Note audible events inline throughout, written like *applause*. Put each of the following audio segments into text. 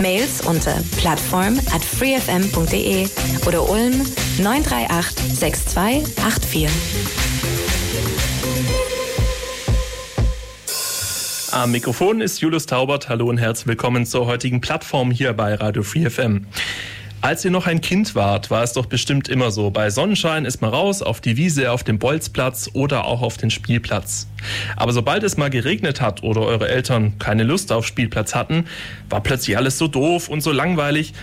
Mails unter plattform at freefm.de oder Ulm 938 6284. Am Mikrofon ist Julius Taubert. Hallo und herzlich willkommen zur heutigen Plattform hier bei Radio Free FM. Als ihr noch ein Kind wart, war es doch bestimmt immer so. Bei Sonnenschein ist man raus auf die Wiese, auf den Bolzplatz oder auch auf den Spielplatz. Aber sobald es mal geregnet hat oder eure Eltern keine Lust auf Spielplatz hatten, war plötzlich alles so doof und so langweilig.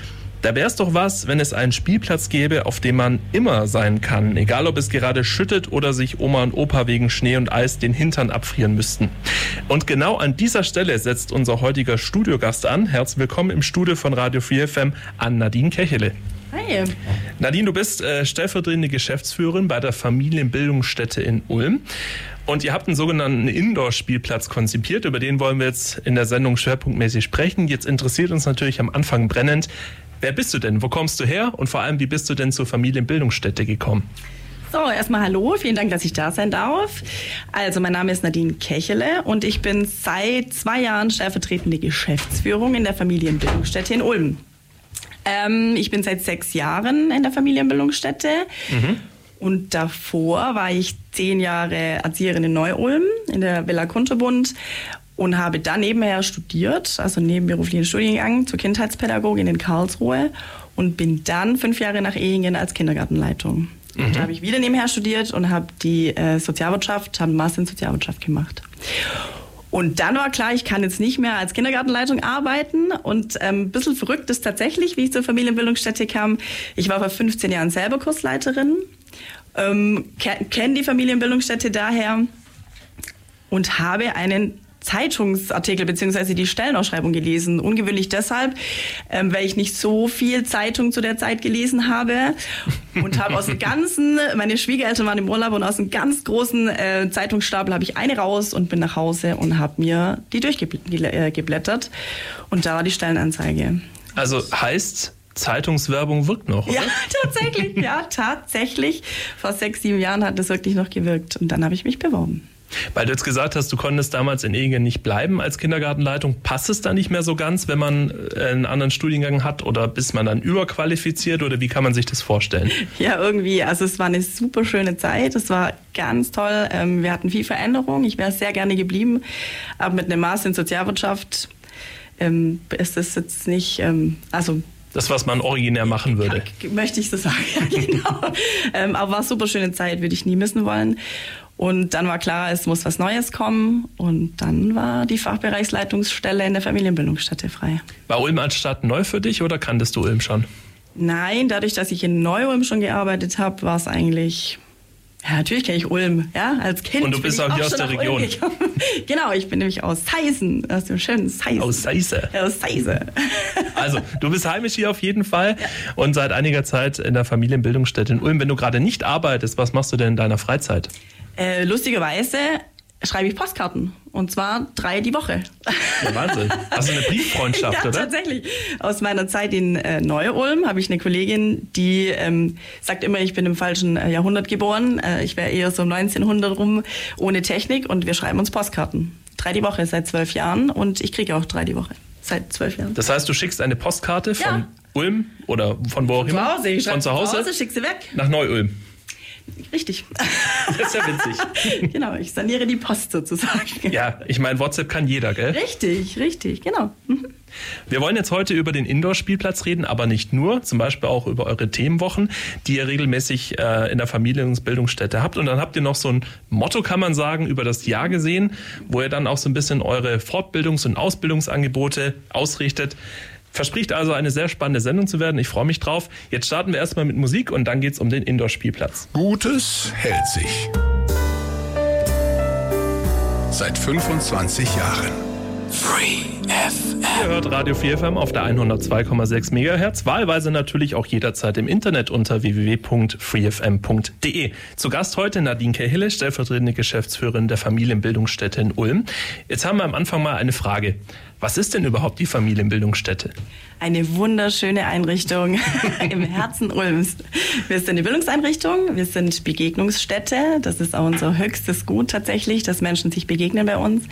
Da wäre es doch was, wenn es einen Spielplatz gäbe, auf dem man immer sein kann, egal ob es gerade schüttet oder sich Oma und Opa wegen Schnee und Eis den Hintern abfrieren müssten. Und genau an dieser Stelle setzt unser heutiger Studiogast an. Herzlich willkommen im Studio von Radio 4 FM an Nadine Kechele. Hi. Nadine, du bist äh, stellvertretende Geschäftsführerin bei der Familienbildungsstätte in Ulm. Und ihr habt einen sogenannten Indoor-Spielplatz konzipiert, über den wollen wir jetzt in der Sendung schwerpunktmäßig sprechen. Jetzt interessiert uns natürlich am Anfang brennend, Wer bist du denn? Wo kommst du her? Und vor allem, wie bist du denn zur Familienbildungsstätte gekommen? So, erstmal hallo, vielen Dank, dass ich da sein darf. Also, mein Name ist Nadine Kechele und ich bin seit zwei Jahren stellvertretende Geschäftsführung in der Familienbildungsstätte in Ulm. Ähm, ich bin seit sechs Jahren in der Familienbildungsstätte. Mhm. Und davor war ich zehn Jahre Erzieherin in Neu-Ulm in der Villa Kunterbund und habe dann nebenher studiert, also nebenberuflichen Studiengang zur Kindheitspädagogin in Karlsruhe und bin dann fünf Jahre nach Ehingen als Kindergartenleitung. Mhm. Da habe ich wieder nebenher studiert und habe die äh, Sozialwirtschaft, habe Master in Sozialwirtschaft gemacht. Und dann war klar, ich kann jetzt nicht mehr als Kindergartenleitung arbeiten. Und ähm, ein bisschen verrückt ist tatsächlich, wie ich zur Familienbildungsstätte kam. Ich war vor 15 Jahren selber Kursleiterin, ähm, kenne die Familienbildungsstätte daher und habe einen Zeitungsartikel beziehungsweise die Stellenausschreibung gelesen. Ungewöhnlich deshalb, ähm, weil ich nicht so viel Zeitung zu der Zeit gelesen habe und habe aus dem *laughs* ganzen, meine Schwiegereltern waren im Urlaub und aus einem ganz großen äh, Zeitungsstapel habe ich eine raus und bin nach Hause und habe mir die durchgeblättert und da war die Stellenanzeige. Also heißt, Zeitungswerbung wirkt noch, oder? Ja, *laughs* tatsächlich, ja, tatsächlich. Vor sechs, sieben Jahren hat das wirklich noch gewirkt und dann habe ich mich beworben. Weil du jetzt gesagt hast, du konntest damals in Egen nicht bleiben als Kindergartenleitung. Passt es da nicht mehr so ganz, wenn man äh, einen anderen Studiengang hat oder bist man dann überqualifiziert oder wie kann man sich das vorstellen? *laughs* Ja, irgendwie. Also es war eine super schöne Zeit. Es war ganz toll. Ähm, wir hatten viel Veränderung. Ich wäre sehr gerne geblieben. Aber mit einem Master in Sozialwirtschaft ähm, ist das jetzt nicht, ähm, also das, was man originär machen würde. *laughs* Möchte ich so sagen, ja, genau. *laughs* aber war super schöne Zeit, würde ich nie missen wollen. Und dann war klar, es muss was Neues kommen. Und dann war die Fachbereichsleitungsstelle in der Familienbildungsstätte frei. War Ulm als Stadt neu für dich oder kanntest du Ulm schon? Nein, dadurch, dass ich in Neu-Ulm schon gearbeitet habe, war es eigentlich ja, natürlich kenne ich Ulm, ja, als Kind. Und du bist auch hier aus der Region. *laughs* genau, ich bin nämlich aus Seisen, aus dem schönen Seisen. Aus Seise. Aus Seise. *laughs* also, du bist heimisch hier auf jeden Fall ja. und seit einiger Zeit in der Familienbildungsstätte in Ulm. Wenn du gerade nicht arbeitest, was machst du denn in deiner Freizeit? Äh, lustigerweise schreibe ich Postkarten. Und zwar drei die Woche. Ja, Wahnsinn. Du eine Brieffreundschaft, *laughs* ja, oder? tatsächlich. Aus meiner Zeit in äh, Neu-Ulm habe ich eine Kollegin, die ähm, sagt immer, ich bin im falschen äh, Jahrhundert geboren. Äh, ich wäre eher so 1900 rum, ohne Technik. Und wir schreiben uns Postkarten. Drei die Woche seit zwölf Jahren. Und ich kriege auch drei die Woche seit zwölf Jahren. Das heißt, du schickst eine Postkarte von ja. Ulm oder von wo auch immer? Zu Hause. Von zu Hause? Zu Hause, schick sie weg. Nach Neu-Ulm. Richtig. Das ist ja witzig. *laughs* genau, ich saniere die Post sozusagen. Ja, ich meine, WhatsApp kann jeder, gell? Richtig, richtig, genau. Mhm. Wir wollen jetzt heute über den Indoor-Spielplatz reden, aber nicht nur, zum Beispiel auch über eure Themenwochen, die ihr regelmäßig äh, in der Familienbildungsstätte habt. Und dann habt ihr noch so ein Motto, kann man sagen, über das Jahr gesehen, wo ihr dann auch so ein bisschen eure Fortbildungs- und Ausbildungsangebote ausrichtet. Verspricht also eine sehr spannende Sendung zu werden. Ich freue mich drauf. Jetzt starten wir erstmal mit Musik und dann geht es um den Indoor-Spielplatz. Gutes hält sich. Seit 25 Jahren. Free. Ihr hört Radio 4 FM auf der 102,6 MHz, wahlweise natürlich auch jederzeit im Internet unter www.freefm.de. Zu Gast heute Nadine Kehille, stellvertretende Geschäftsführerin der Familienbildungsstätte in Ulm. Jetzt haben wir am Anfang mal eine Frage. Was ist denn überhaupt die Familienbildungsstätte? Eine wunderschöne Einrichtung *laughs* im Herzen Ulms. Wir sind eine Bildungseinrichtung, wir sind Begegnungsstätte. Das ist auch unser höchstes Gut tatsächlich, dass Menschen sich begegnen bei uns.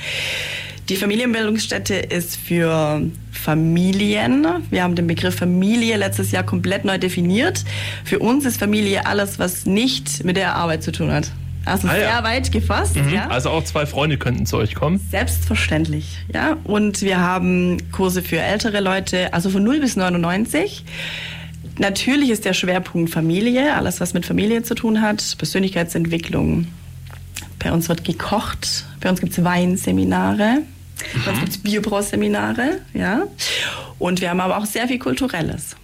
Die Familienbildungsstätte ist für Familien. Wir haben den Begriff Familie letztes Jahr komplett neu definiert. Für uns ist Familie alles, was nicht mit der Arbeit zu tun hat. Also ah, sehr ja. weit gefasst. Mhm. Ja. Also auch zwei Freunde könnten zu euch kommen? Selbstverständlich, ja. Und wir haben Kurse für ältere Leute, also von 0 bis 99. Natürlich ist der Schwerpunkt Familie, alles was mit Familie zu tun hat, Persönlichkeitsentwicklung. Bei uns wird gekocht, bei uns gibt es Weinseminare, Mhm. Sonst gibt es Biobrauseminare, ja. Und wir haben aber auch sehr viel Kulturelles.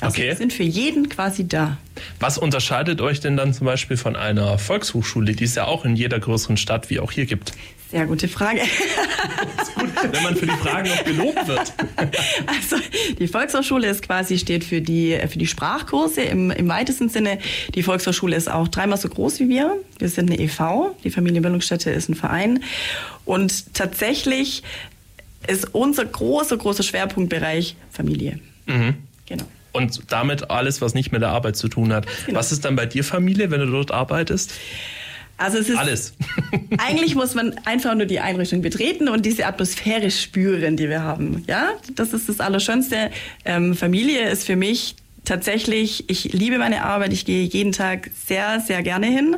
Also okay. wir sind für jeden quasi da. Was unterscheidet euch denn dann zum Beispiel von einer Volkshochschule, die es ja auch in jeder größeren Stadt wie auch hier gibt? Sehr gute Frage. gut, wenn man für die Fragen noch gelobt wird. *laughs* Also die Volkshochschule ist quasi steht für die für die Sprachkurse im, im weitesten Sinne. Die Volkshochschule ist auch dreimal so groß wie wir. Wir sind eine EV, die Familienbildungsstätte ist ein Verein und tatsächlich ist unser großer großer Schwerpunktbereich Familie. Mhm. Genau. Und damit alles, was nicht mit der Arbeit zu tun hat. Genau. Was ist dann bei dir Familie, wenn du dort arbeitest? Also es ist alles. *laughs* eigentlich muss man einfach nur die Einrichtung betreten und diese Atmosphäre spüren, die wir haben. Ja, das ist das Allerschönste. Ähm, Familie ist für mich tatsächlich, ich liebe meine Arbeit, ich gehe jeden Tag sehr, sehr gerne hin.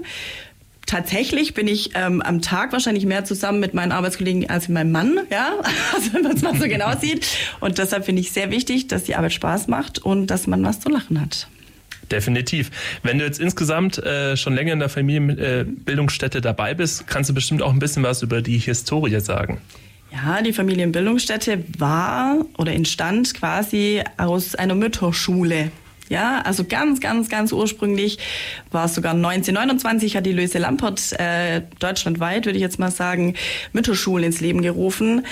Tatsächlich bin ich ähm, am Tag wahrscheinlich mehr zusammen mit meinen Arbeitskollegen als mit meinem Mann, ja, *laughs* also wenn man es mal so genau sieht. Und deshalb finde ich sehr wichtig, dass die Arbeit Spaß macht und dass man was zu lachen hat. Definitiv. Wenn du jetzt insgesamt äh, schon länger in der Familienbildungsstätte äh, dabei bist, kannst du bestimmt auch ein bisschen was über die Historie sagen. Ja, die Familienbildungsstätte war oder entstand quasi aus einer Mütterschule. Ja, also ganz, ganz, ganz ursprünglich war es sogar 1929 hat die Löse Lampert äh, deutschlandweit, würde ich jetzt mal sagen, Mütterschulen ins Leben gerufen,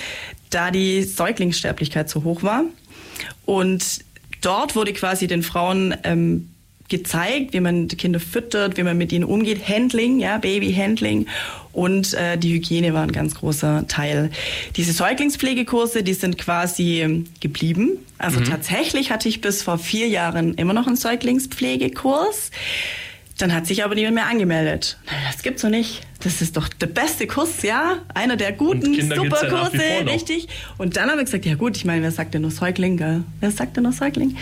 da die Säuglingssterblichkeit so hoch war. Und dort wurde quasi den Frauen ähm, gezeigt, wie man die Kinder füttert, wie man mit ihnen umgeht, Handling, ja, Babyhandling und äh, die Hygiene war ein ganz großer Teil. Diese Säuglingspflegekurse, die sind quasi geblieben. Also mhm. tatsächlich hatte ich bis vor vier Jahren immer noch einen Säuglingspflegekurs. Dann hat sich aber niemand mehr angemeldet. Das gibt's doch nicht. Das ist doch der beste Kurs, ja? Einer der guten Superkurse, ja richtig. Und dann haben wir gesagt, ja gut, ich meine, wer sagt denn nur Säugling, gell? Wer sagt denn nur Säugling?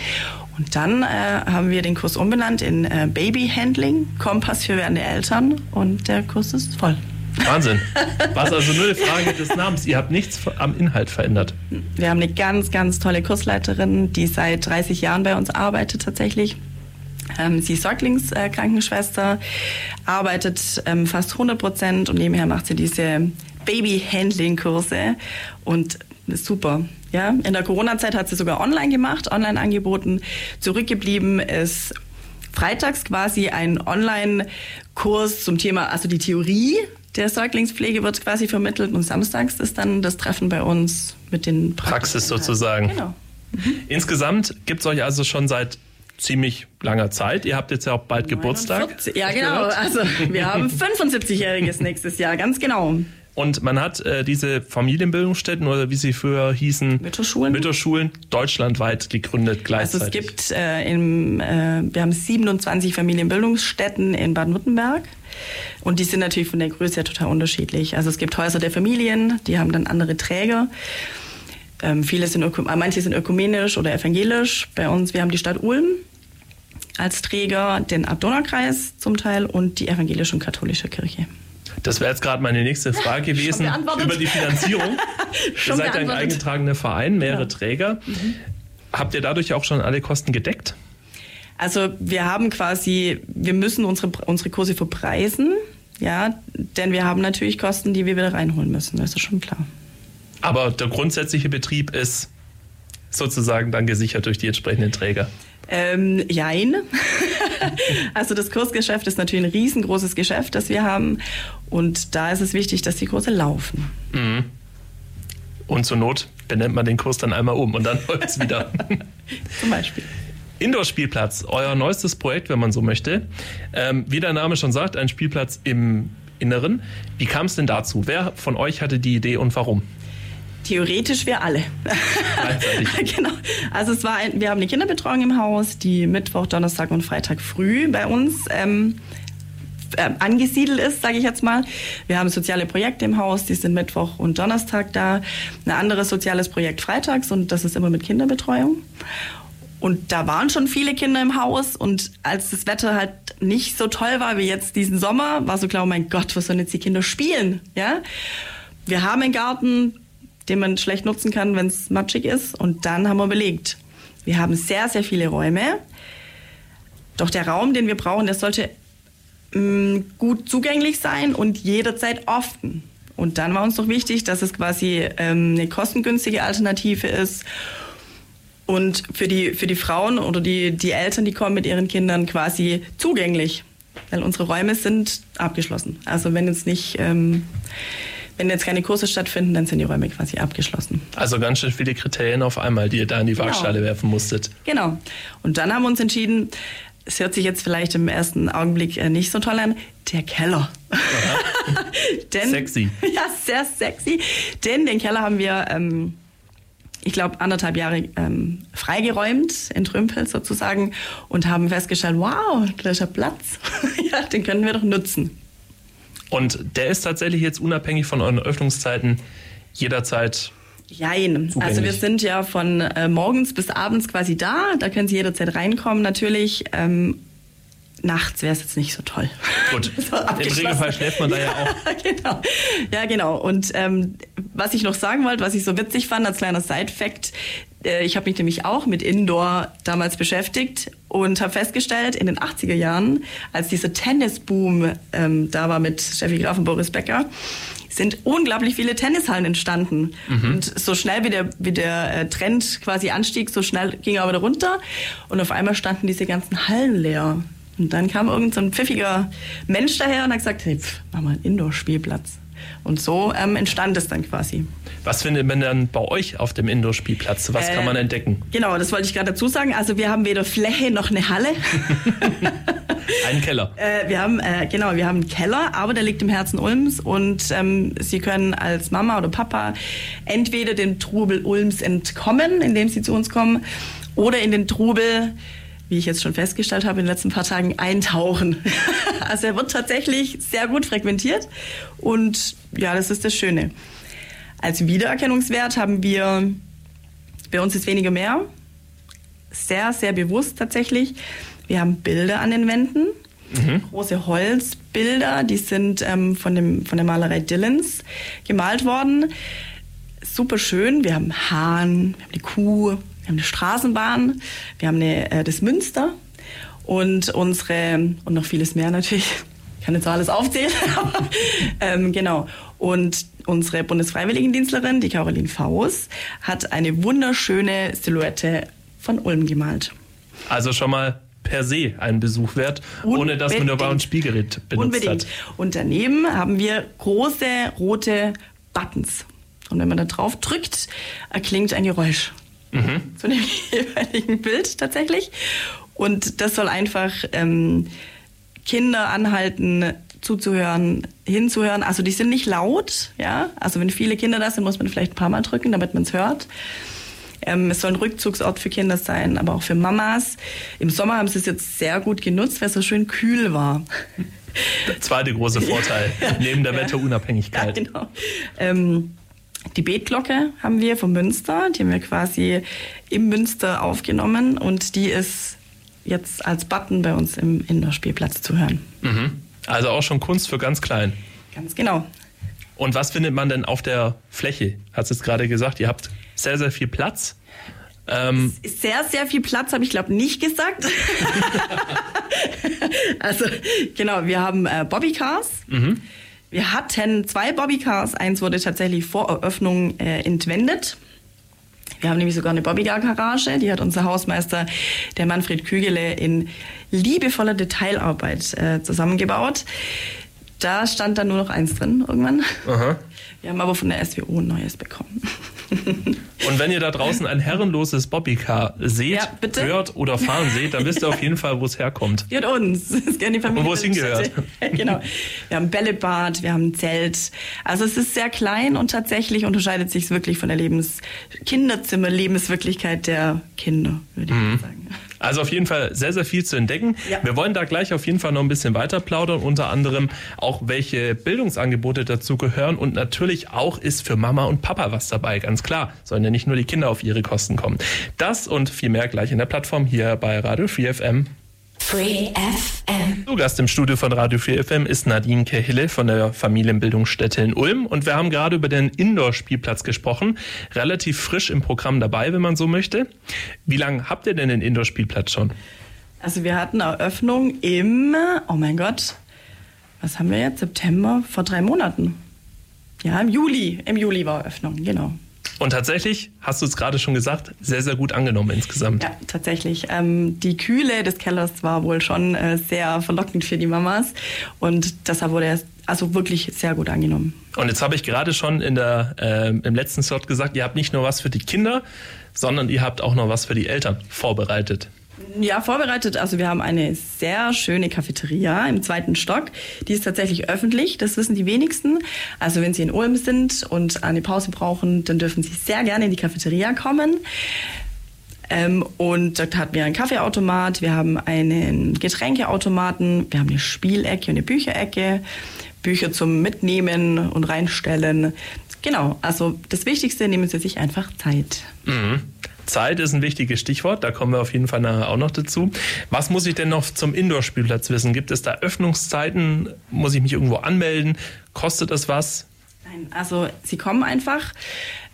Und dann äh, haben wir den Kurs umbenannt in äh, Baby Handling, Kompass für werdende Eltern und der Kurs ist voll. Wahnsinn. *laughs* War es also nur eine Frage des Namens. Ihr habt nichts am Inhalt verändert. Wir haben eine ganz, ganz tolle Kursleiterin, die seit 30 Jahren bei uns arbeitet tatsächlich. Ähm, sie ist Säuglingskrankenschwester, arbeitet ähm, fast 100 Prozent und nebenher macht sie diese Baby-Handling-Kurse und ist super. Ja, in der Corona-Zeit hat sie sogar online gemacht, online angeboten. Zurückgeblieben ist freitags quasi ein Online-Kurs zum Thema, also die Theorie der Säuglingspflege wird quasi vermittelt und samstags ist dann das Treffen bei uns mit den Praxis sozusagen. Genau. Mhm. Insgesamt gibt es euch also schon seit ziemlich langer Zeit. Ihr habt jetzt ja auch bald 49, Geburtstag. Ja, genau. Also wir haben *laughs* 75-jähriges nächstes Jahr, ganz genau. Und man hat äh, diese Familienbildungsstätten oder wie sie früher hießen, Mütterschulen, Mütterschulen deutschlandweit gegründet gleichzeitig. Also es gibt äh, im, äh, wir haben 27 Familienbildungsstätten in Baden-Württemberg. Und die sind natürlich von der Größe her total unterschiedlich. Also es gibt Häuser der Familien, die haben dann andere Träger. Ähm, viele sind, manche sind ökumenisch oder evangelisch. Bei uns, wir haben die Stadt Ulm als Träger, den Abdonnerkreis zum Teil und die evangelische und katholische Kirche. Das wäre jetzt gerade meine nächste Frage *laughs* gewesen über die Finanzierung. *laughs* Ihr seid ein eingetragener Verein, mehrere ja. Träger. Mhm. Habt ihr dadurch auch schon alle Kosten gedeckt? Also wir haben quasi, wir müssen unsere, unsere Kurse verpreisen, ja, denn wir haben natürlich Kosten, die wir wieder reinholen müssen, das ist schon klar. Aber der grundsätzliche Betrieb ist sozusagen dann gesichert durch die entsprechenden Träger. Ähm, jein. *laughs* also das Kursgeschäft ist natürlich ein riesengroßes Geschäft, das wir haben. Und da ist es wichtig, dass die Kurse laufen. Mhm. Und zur Not benennt man den Kurs dann einmal um und dann *laughs* läuft es wieder. *laughs* Zum Beispiel. Indoor-Spielplatz, euer neuestes Projekt, wenn man so möchte. Ähm, wie der Name schon sagt, ein Spielplatz im Inneren. Wie kam es denn dazu? Wer von euch hatte die Idee und warum? Theoretisch wir alle. *laughs* genau. Also es war, ein, wir haben eine Kinderbetreuung im Haus, die Mittwoch, Donnerstag und Freitag früh bei uns ähm, äh, angesiedelt ist, sage ich jetzt mal. Wir haben soziale Projekte im Haus, die sind Mittwoch und Donnerstag da. Ein anderes soziales Projekt freitags und das ist immer mit Kinderbetreuung. Und da waren schon viele Kinder im Haus und als das Wetter halt nicht so toll war wie jetzt diesen Sommer, war so klar, oh mein Gott, was sollen jetzt die Kinder spielen? Ja? Wir haben einen Garten, den man schlecht nutzen kann, wenn es matschig ist. Und dann haben wir überlegt, wir haben sehr, sehr viele Räume. Doch der Raum, den wir brauchen, der sollte mh, mm, gut zugänglich sein und jederzeit offen. Und dann war uns doch wichtig, dass es quasi ähm, eine kostengünstige Alternative ist und für die, für die Frauen oder die, die Eltern, die kommen mit ihren Kindern quasi zugänglich. Weil unsere Räume sind abgeschlossen. Also wenn jetzt nicht, ähm, wenn jetzt keine Kurse stattfinden, dann sind die Räume quasi abgeschlossen. Also ganz schön viele Kriterien auf einmal, die ihr da in die genau. Waagschale genau. werfen musstet. Genau. Und dann haben wir uns entschieden, es hört sich jetzt vielleicht im ersten Augenblick äh, nicht so toll an, der Keller. *laughs* Denn, sexy. *laughs* Ja, sehr sexy. Denn den Keller haben wir ähm, ich glaube, anderthalb Jahre ähm, freigeräumt, entrümpelt sozusagen und haben festgestellt, wow, da ist ja Platz. *laughs* ja, den können wir doch nutzen. Und der ist tatsächlich jetzt unabhängig von euren Öffnungszeiten jederzeit Jein. Also wir sind ja von äh, morgens bis abends quasi da. Da können Sie jederzeit reinkommen. Natürlich ähm, nachts wäre es jetzt nicht so toll. Gut, *laughs* so im Regelfall schläft man da ja auch. *laughs* genau. Ja, genau. Und ähm, was ich noch sagen wollte, was ich so witzig fand als kleiner Side-Fact, äh, ich habe mich nämlich auch mit Indoor damals beschäftigt und habe festgestellt, in den 80er Jahren, als dieser Tennisboom ähm, da war mit Steffi Graf und Boris Becker, sind unglaublich viele Tennishallen entstanden. Mhm. Und so schnell wie der, wie der äh, Trend quasi anstieg, so schnell ging er wieder runter. Und auf einmal standen diese ganzen Hallen leer. Und dann kam irgend so ein pfiffiger Mensch daher und hat gesagt, hey, pff, mach mal einen Indoor-Spielplatz. Und so ähm, entstand es dann quasi. Was findet man dann bei euch auf dem Indoor-Spielplatz? Was äh, kann man entdecken? Genau, das wollte ich gerade dazu sagen. Also wir haben weder Fläche noch eine Halle. *laughs* einen Keller. *laughs* Äh, wir haben äh, genau, wir haben einen Keller, aber der liegt im Herzen Ulms und ähm, Sie können als Mama oder Papa entweder dem Trubel Ulms entkommen, indem Sie zu uns kommen, oder in den Trubel wie ich jetzt schon festgestellt habe in den letzten paar Tagen, eintauchen. *laughs* also er wird tatsächlich sehr gut frequentiert und ja, das ist das Schöne. Als Wiedererkennungswert haben wir, bei uns ist weniger mehr, sehr, sehr bewusst tatsächlich. Wir haben Bilder an den Wänden, mhm. große Holzbilder, die sind ähm, von, dem, von der Malerei Dillons gemalt worden. Super schön. Wir haben Hahn, wir haben die Kuh, haben eine Straßenbahn, wir haben eine, äh, das Münster und unsere, und noch vieles mehr natürlich, ich kann jetzt alles aufzählen, *laughs* ähm, genau. Und unsere Bundesfreiwilligendienstlerin, die Caroline Faus, hat eine wunderschöne Silhouette von Ulm gemalt. Also schon mal per se einen Besuch wert, Unbedingt. ohne dass man nur bei uns Spielgerät benutzt Unbedingt. hat. Und daneben haben wir große rote Buttons. Und wenn man da drauf drückt, erklingt ein Geräusch mhm. zu dem *laughs* jeweiligen Bild tatsächlich. Und das soll einfach ähm, Kinder anhalten, zuzuhören, hinzuhören. Also die sind nicht laut, ja. Also wenn viele Kinder da sind, muss man vielleicht ein paar Mal drücken, damit man es hört. Ähm, es soll ein Rückzugsort für Kinder sein, aber auch für Mamas. Im Sommer haben sie es jetzt sehr gut genutzt, weil es so schön kühl war. Der zweite große Vorteil, *laughs* neben der Wetterunabhängigkeit. Ja, genau. Ähm, die Betglocke haben wir vom Münster, die haben wir quasi im Münster aufgenommen und die ist jetzt als Button bei uns im Indoor-Spielplatz zu hören. Mhm. Also auch schon Kunst für ganz klein. Ganz genau. Und was findet man denn auf der Fläche? Hat es gerade gesagt, ihr habt sehr, sehr viel Platz. Ähm sehr, sehr viel Platz habe ich glaube nicht gesagt. *laughs* *laughs* also genau, wir haben äh, Bobbycars. Mhm. Wir hatten zwei Bobbycars. Eins wurde tatsächlich vor Eröffnung äh, entwendet. Wir haben nämlich sogar eine Bobbycar-Garage. Die hat unser Hausmeister, der Manfred Kügele, in liebevoller Detailarbeit äh, zusammengebaut. Da stand dann nur noch eins drin irgendwann. Aha. Wir haben aber von der SWO ein neues bekommen. *laughs* Und wenn ihr da draußen ein herrenloses Bobbycar seht, Ja, hört oder fahren seht, dann wisst ihr auf jeden Fall, wo es herkommt. *laughs* Gehört uns. Das ist gerne die Familie. Und wo es hingehört. *laughs* genau. Wir haben ein Bällebad, wir haben ein Zelt. Also es ist sehr klein und tatsächlich unterscheidet sich es wirklich von der Lebens Kinderzimmer, Lebenswirklichkeit der Kinder, würde ich Mhm. sagen. Also auf jeden Fall sehr, sehr viel zu entdecken. Ja. Wir wollen da gleich auf jeden Fall noch ein bisschen weiter plaudern, unter anderem auch, welche Bildungsangebote dazu gehören und natürlich auch ist für Mama und Papa was dabei, ganz klar. Sollen ja nicht nur die Kinder auf ihre Kosten kommen. Das und viel mehr gleich in der Plattform hier bei Radio 4 FM. Free FM. Zu Gast im Studio von Radio 4 FM ist Nadine Kehille von der Familienbildungsstätte in Ulm und wir haben gerade über den Indoor-Spielplatz gesprochen. Relativ frisch im Programm dabei, wenn man so möchte. Wie lange habt ihr denn den Indoor-Spielplatz schon? Also wir hatten Eröffnung im, oh mein Gott, was haben wir jetzt? September, vor drei Monaten. Ja, im Juli. Im Juli war Eröffnung, genau. Und tatsächlich, hast du es gerade schon gesagt, sehr, sehr gut angenommen insgesamt. Ja, tatsächlich. Ähm, die Kühle des Kellers war wohl schon äh, sehr verlockend für die Mamas und deshalb wurde er also wirklich sehr gut angenommen. Und jetzt habe ich gerade schon in der, äh, im letzten Slot gesagt, ihr habt nicht nur was für die Kinder, sondern ihr habt auch noch was für die Eltern vorbereitet. Ja, vorbereitet. Also wir haben eine sehr schöne Cafeteria im zweiten Stock. Die ist tatsächlich öffentlich. Das wissen die wenigsten. Also wenn Sie in Ulm sind und eine Pause brauchen, dann dürfen Sie sehr gerne in die Cafeteria kommen. Ähm, und dort hatten wir einen Kaffeeautomat, wir haben einen Getränkeautomaten, wir haben eine Spielecke und eine Bücherecke, Bücher zum Mitnehmen und reinstellen. Genau, also das Wichtigste, nehmen Sie sich einfach Zeit. Mhm. Zeit ist ein wichtiges Stichwort, da kommen wir auf jeden Fall nachher auch noch dazu. Was muss ich denn noch zum Indoor-Spielplatz wissen? Gibt es da Öffnungszeiten? Muss ich mich irgendwo anmelden? Kostet das was? Nein, also Sie kommen einfach.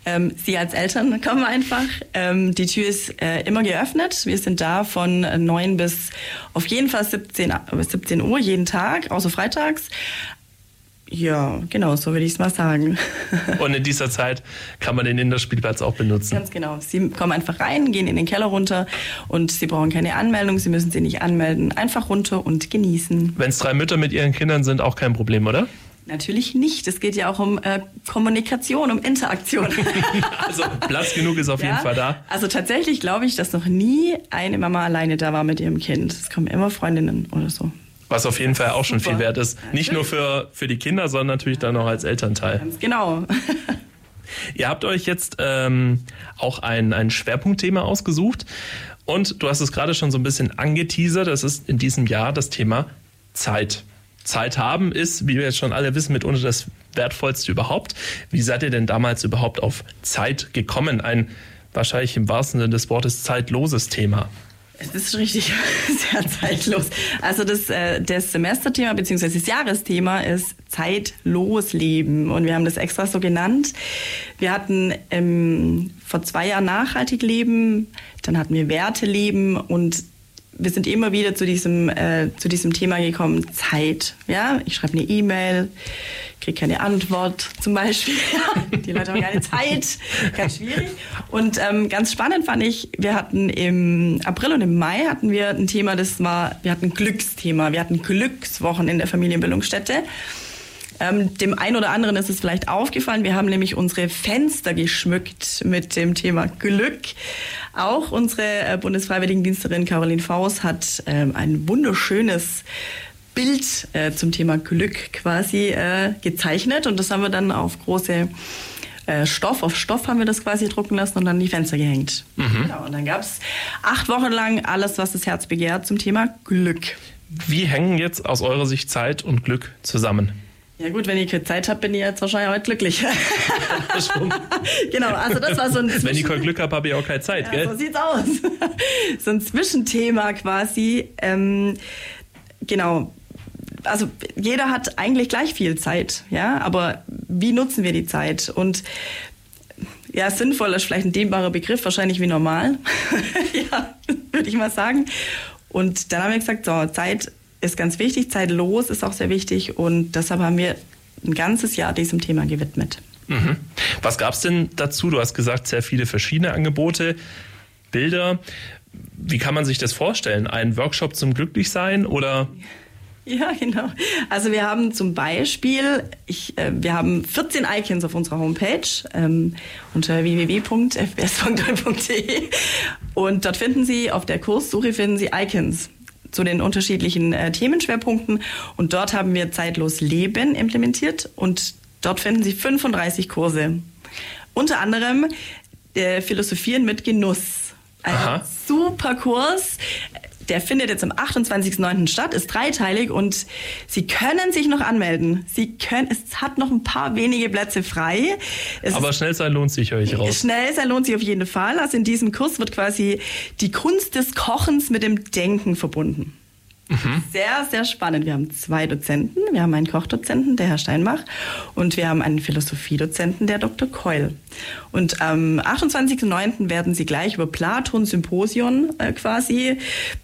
Ähm, Sie als Eltern *laughs* kommen einfach. Ähm, die Tür ist äh, immer geöffnet. Wir sind da von 9 bis auf jeden Fall 17, äh, 17 Uhr jeden Tag, außer freitags. Ja, genau, so würde ich es mal sagen. *laughs* Und in dieser Zeit kann man den Indoor-Spielplatz auch benutzen. Ganz genau. Sie kommen einfach rein, gehen in den Keller runter und Sie brauchen keine Anmeldung. Sie müssen sich nicht anmelden. Einfach runter und genießen. Wenn es drei Mütter mit ihren Kindern sind, auch kein Problem, oder? Natürlich nicht. Es geht ja auch um äh, Kommunikation, um Interaktion. *laughs* Also Platz genug ist auf jeden Ja, Fall da. Also tatsächlich glaube ich, dass noch nie eine Mama alleine da war mit ihrem Kind. Es kommen immer Freundinnen oder so. Was auf jeden Fall auch schon Super. viel wert ist. Nicht nur für, für die Kinder, sondern natürlich dann auch als Elternteil. Ganz genau. *laughs* Ihr habt euch jetzt ähm, auch ein, ein Schwerpunktthema ausgesucht und du hast es gerade schon so ein bisschen angeteasert. Das ist in diesem Jahr das Thema Zeit. Zeit haben ist, wie wir jetzt schon alle wissen, mitunter das Wertvollste überhaupt. Wie seid ihr denn damals überhaupt auf Zeit gekommen? Ein wahrscheinlich im wahrsten Sinne des Wortes zeitloses Thema. Es ist richtig *laughs* sehr zeitlos. Also das, äh, das Semesterthema bzw. das Jahresthema ist zeitlos leben und wir haben das extra so genannt. Wir hatten ähm, vor zwei Jahren nachhaltig leben, dann hatten wir Werte leben und wir sind immer wieder zu diesem, äh, zu diesem Thema gekommen, Zeit. Ja, ich schreibe eine E-Mail, kriege keine Antwort zum Beispiel. *laughs* Die Leute haben keine Zeit, ganz schwierig. Und ähm, ganz spannend fand ich, wir hatten im April und im Mai hatten wir ein Thema, das war, wir hatten Glücksthema, wir hatten Glückswochen in der Familienbildungsstätte. Ähm, dem einen oder anderen ist es vielleicht aufgefallen, wir haben nämlich unsere Fenster geschmückt mit dem Thema Glück. Auch unsere äh, Bundesfreiwilligendiensterin Caroline Faust hat ähm, ein wunderschönes Bild äh, zum Thema Glück quasi äh, gezeichnet und das haben wir dann auf große äh, Stoff, auf Stoff haben wir das quasi drucken lassen und dann in die Fenster gehängt. Genau, und dann gab es acht Wochen lang alles, was das Herz begehrt zum Thema Glück. Wie hängen jetzt aus eurer Sicht Zeit und Glück zusammen? Ja gut, wenn ihr keine Zeit habt, bin ich jetzt wahrscheinlich heute glücklich. *laughs* *laughs* genau, also das war so ein Wenn ich kein Zwischen- Glück habe, habe ich auch keine Zeit, ja, gell? so sieht's aus. *laughs* so ein Zwischenthema quasi. Ähm, genau. Also jeder hat eigentlich gleich viel Zeit, ja, aber wie nutzen wir die Zeit? Und ja, sinnvoll ist vielleicht ein dehnbarer Begriff, wahrscheinlich wie normal. ja, würde ich mal sagen. Und dann haben wir gesagt, so, Zeit ist ganz wichtig, Zeit los ist auch sehr wichtig und deshalb haben wir ein ganzes Jahr diesem Thema gewidmet. Mhm. Was gab es denn dazu? Du hast gesagt, sehr viele verschiedene Angebote, Bilder. Wie kann man sich das vorstellen? Ein Workshop zum Glücklichsein oder? Ja, genau. Also wir haben zum Beispiel, ich, äh, wir haben 14 Icons auf unserer Homepage ähm, unter www.fbs.de und dort finden Sie auf der Kurssuche finden Sie Icons zu den unterschiedlichen äh, Themenschwerpunkten und dort haben wir zeitlos Leben implementiert und dort finden Sie 35 Kurse. Unter anderem äh, Philosophieren mit Genuss. Ein Aha. super Kurs. Der findet jetzt am 28.09. statt, ist dreiteilig und Sie können sich noch anmelden. Sie können, es hat noch ein paar wenige Plätze frei. Es Aber schnell sein lohnt sich, höre ich raus. Schnell sein lohnt sich auf jeden Fall. Also in diesem Kurs wird quasi die Kunst des Kochens mit dem Denken verbunden. Sehr, sehr spannend. Wir haben zwei Dozenten. Wir haben einen Kochdozenten, der Herr Steinbach, und wir haben einen Philosophiedozenten, der Dr. Keul. Und am 28.09. werden Sie gleich über Platon Symposion äh, quasi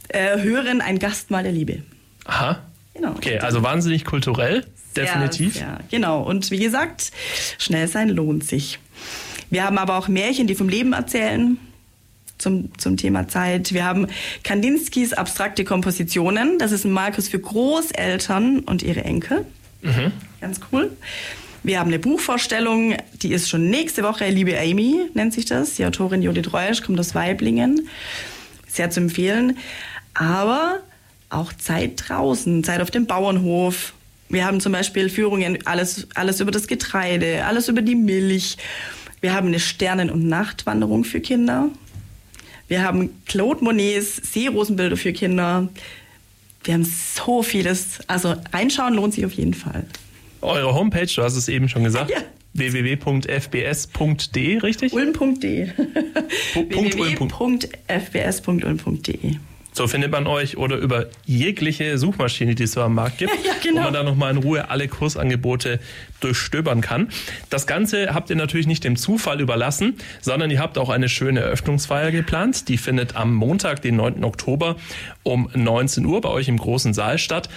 äh, hören, ein Gastmahl der Liebe. Aha. Genau. Okay, also wahnsinnig kulturell, definitiv. Ja, genau. Und wie gesagt, schnell sein lohnt sich. Wir haben aber auch Märchen, die vom Leben erzählen. Zum, zum Thema Zeit. Wir haben Kandinskis abstrakte Kompositionen. Das ist ein Markus für Großeltern und ihre Enkel. Ganz cool. Wir haben eine Buchvorstellung, die ist schon nächste Woche. Liebe Amy nennt sich das. Die Autorin Judith Reusch kommt aus Weiblingen. Sehr zu empfehlen. Aber auch Zeit draußen, Zeit auf dem Bauernhof. Wir haben zum Beispiel Führungen, alles, alles über das Getreide, alles über die Milch. Wir haben eine Sternen- und Nachtwanderung für Kinder. Wir haben Claude Monets Seerosenbilder für Kinder. Wir haben so vieles. Also reinschauen lohnt sich auf jeden Fall. Eure Homepage, du hast es eben schon gesagt. Ja. www.fbs.de, richtig? Ulm.de. Www.fbs.ulm.de. So findet man euch oder über jegliche Suchmaschine, die es so am Markt gibt, *laughs* Ja, genau. wo man dann nochmal in Ruhe alle Kursangebote durchstöbern kann. Das Ganze habt ihr natürlich nicht dem Zufall überlassen, sondern ihr habt auch eine schöne Eröffnungsfeier geplant. Die findet am Montag, den 9. Oktober um 19 Uhr bei euch im großen Saal statt.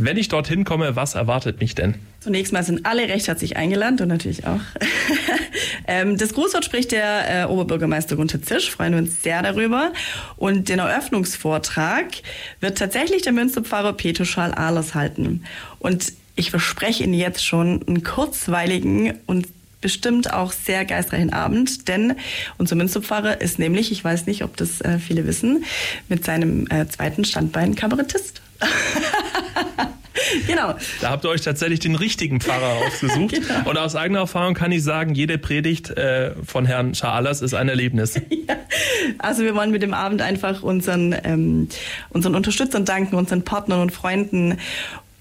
Wenn ich dorthin komme, was erwartet mich denn? Zunächst mal sind alle recht herzlich eingeladen und natürlich auch. *laughs* ähm, das Grußwort spricht der äh, Oberbürgermeister Gunther Zisch, freuen wir uns sehr darüber. Und den Eröffnungsvortrag wird tatsächlich der Münsterpfarrer Peter Schal-Ahlers halten. Und ich verspreche Ihnen jetzt schon einen kurzweiligen und bestimmt auch sehr geistreichen Abend, denn unser Münsterpfarrer ist nämlich, ich weiß nicht, ob das äh, viele wissen, mit seinem äh, zweiten Standbein Kabarettist. *laughs* genau. Da habt ihr euch tatsächlich den richtigen Pfarrer *laughs* ausgesucht. Genau. Und aus eigener Erfahrung kann ich sagen, jede Predigt äh, von Herrn Schaalers ist ein Erlebnis. *laughs* Ja. Also wir wollen mit dem Abend einfach unseren, ähm, unseren Unterstützern danken, unseren Partnern und Freunden.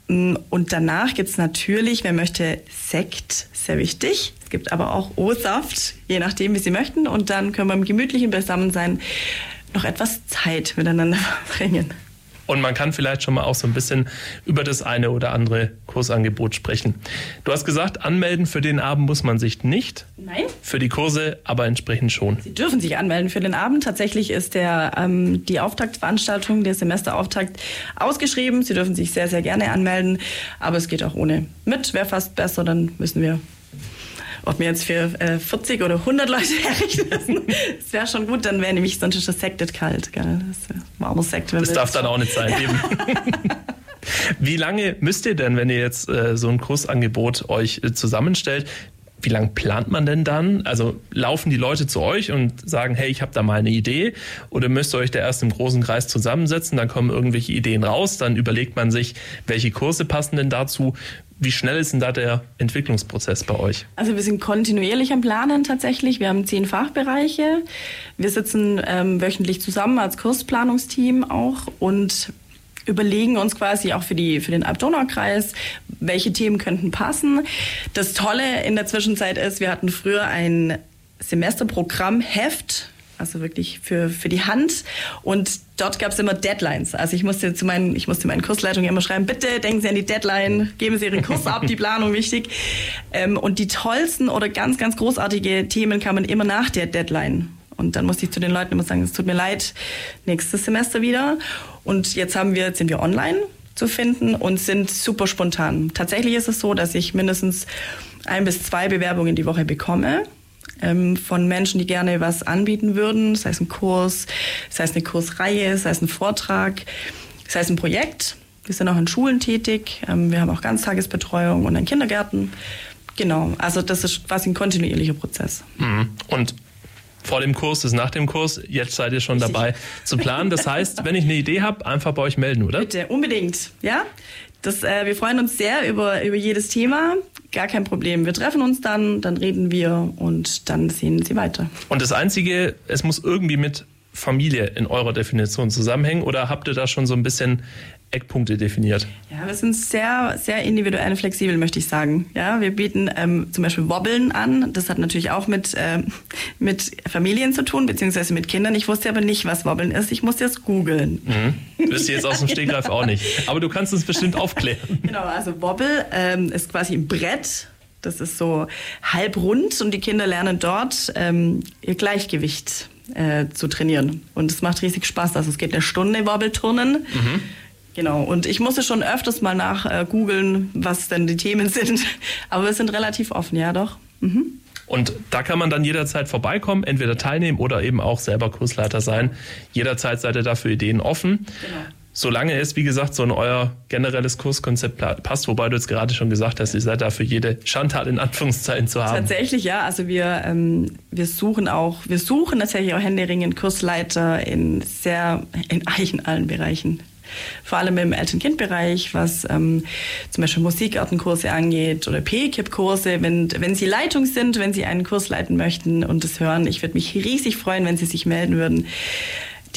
Und danach gibt's natürlich, wer möchte, Sekt, sehr wichtig. Es gibt aber auch O-Saft, je nachdem, wie Sie möchten. Und dann können wir im gemütlichen Beisammensein noch etwas Zeit miteinander verbringen. Und man kann vielleicht schon mal auch so ein bisschen über das eine oder andere Kursangebot sprechen. Du hast gesagt, anmelden für den Abend muss man sich nicht, Nein? für die Kurse aber entsprechend schon. Sie dürfen sich anmelden für den Abend. Tatsächlich ist der, ähm, die Auftaktveranstaltung, der Semesterauftakt ausgeschrieben. Sie dürfen sich sehr, sehr gerne anmelden, aber es geht auch ohne. Mit wäre fast besser, dann müssen wir, ob wir jetzt für äh, 40 oder 100 Leute *laughs* herrichten. Das wäre schon gut, dann wäre nämlich sonst ist das Sekt nicht kalt. Gell? Das warmer Sekt. wenn Das darf dann auch nicht sein. *laughs* Wie lange müsst ihr denn, wenn ihr jetzt äh, so ein Kursangebot euch äh, zusammenstellt, wie lange plant man denn dann? Also laufen die Leute zu euch und sagen, hey, ich habe da mal eine Idee? Oder müsst ihr euch da erst im großen Kreis zusammensetzen, dann kommen irgendwelche Ideen raus, dann überlegt man sich, welche Kurse passen denn dazu? Wie schnell ist denn da der Entwicklungsprozess bei euch? Also wir sind kontinuierlich am Planen tatsächlich. Wir haben zehn Fachbereiche. Wir sitzen ähm, wöchentlich zusammen als Kursplanungsteam auch und überlegen uns quasi auch für, die, für den Alb-Donau-Kreis, welche Themen könnten passen. Das Tolle in der Zwischenzeit ist, wir hatten früher ein Semesterprogrammheft, also wirklich für, für die Hand. Und dort gab es immer Deadlines. Also ich musste zu meinen, ich musste meinen Kursleitungen immer schreiben, bitte denken Sie an die Deadline, geben Sie Ihren Kurs ab, die Planung wichtig. Ähm, und die tollsten oder ganz, ganz großartige Themen kamen immer nach der Deadline. Und dann musste ich zu den Leuten immer sagen, es tut mir leid, nächstes Semester wieder. Und jetzt haben wir, jetzt sind wir online zu finden und sind super spontan. Tatsächlich ist es so, dass ich mindestens ein bis zwei Bewerbungen die Woche bekomme ähm, von Menschen, die gerne was anbieten würden, sei es ein Kurs, sei es eine Kursreihe, sei es ein Vortrag, sei es ein Projekt. Wir sind auch in Schulen tätig. Ähm, wir haben auch Ganztagesbetreuung und in Kindergärten. Genau, also das ist quasi ein kontinuierlicher Prozess. Mhm. Und vor dem Kurs ist nach dem Kurs. Jetzt seid ihr schon dabei zu planen. Das heißt, wenn ich eine Idee habe, einfach bei euch melden, oder? Bitte, unbedingt. Ja, das, äh, wir freuen uns sehr über, über jedes Thema. Gar kein Problem. Wir treffen uns dann, dann reden wir und dann sehen Sie weiter. Und das Einzige, es muss irgendwie mit Familie in eurer Definition zusammenhängen oder habt ihr da schon so ein bisschen Eckpunkte definiert? Ja, wir sind sehr, sehr individuell und flexibel, möchte ich sagen. Ja, wir bieten ähm, zum Beispiel Wobbeln an. Das hat natürlich auch mit, ähm, mit Familien zu tun, beziehungsweise mit Kindern. Ich wusste aber nicht, was Wobbeln ist. Ich musste es googeln. Mhm. Wisst ihr jetzt aus dem Stegreif auch nicht. Aber du kannst uns bestimmt aufklären. Genau, also Wobbel ähm, ist quasi ein Brett. Das ist so halb rund und die Kinder lernen dort ähm, ihr Gleichgewicht äh, zu trainieren. Und es macht riesig Spaß. Also es geht eine Stunde Wobbelturnen. Mhm. Genau, und ich musste schon öfters mal nach äh, googeln, was denn die Themen *laughs* sind. Aber wir sind relativ offen, ja doch. Mhm. Und da kann man dann jederzeit vorbeikommen, entweder teilnehmen oder eben auch selber Kursleiter sein. Jederzeit seid ihr dafür Ideen offen. Genau. Solange es, wie gesagt, so in euer generelles Kurskonzept passt, wobei du jetzt gerade schon gesagt hast, ihr seid da für jede Schandtat in Anführungszeichen zu haben. Tatsächlich, ja. Also wir, ähm, wir suchen auch, wir suchen tatsächlich auch händeringend Kursleiter in sehr, in eigentlich allen Bereichen vor allem im Eltern-Kind-Bereich, was ähm, zum Beispiel Musikartenkurse angeht oder P-Kip-Kurse. Wenn, wenn Sie Leitung sind, wenn Sie einen Kurs leiten möchten und das hören, ich würde mich riesig freuen, wenn Sie sich melden würden.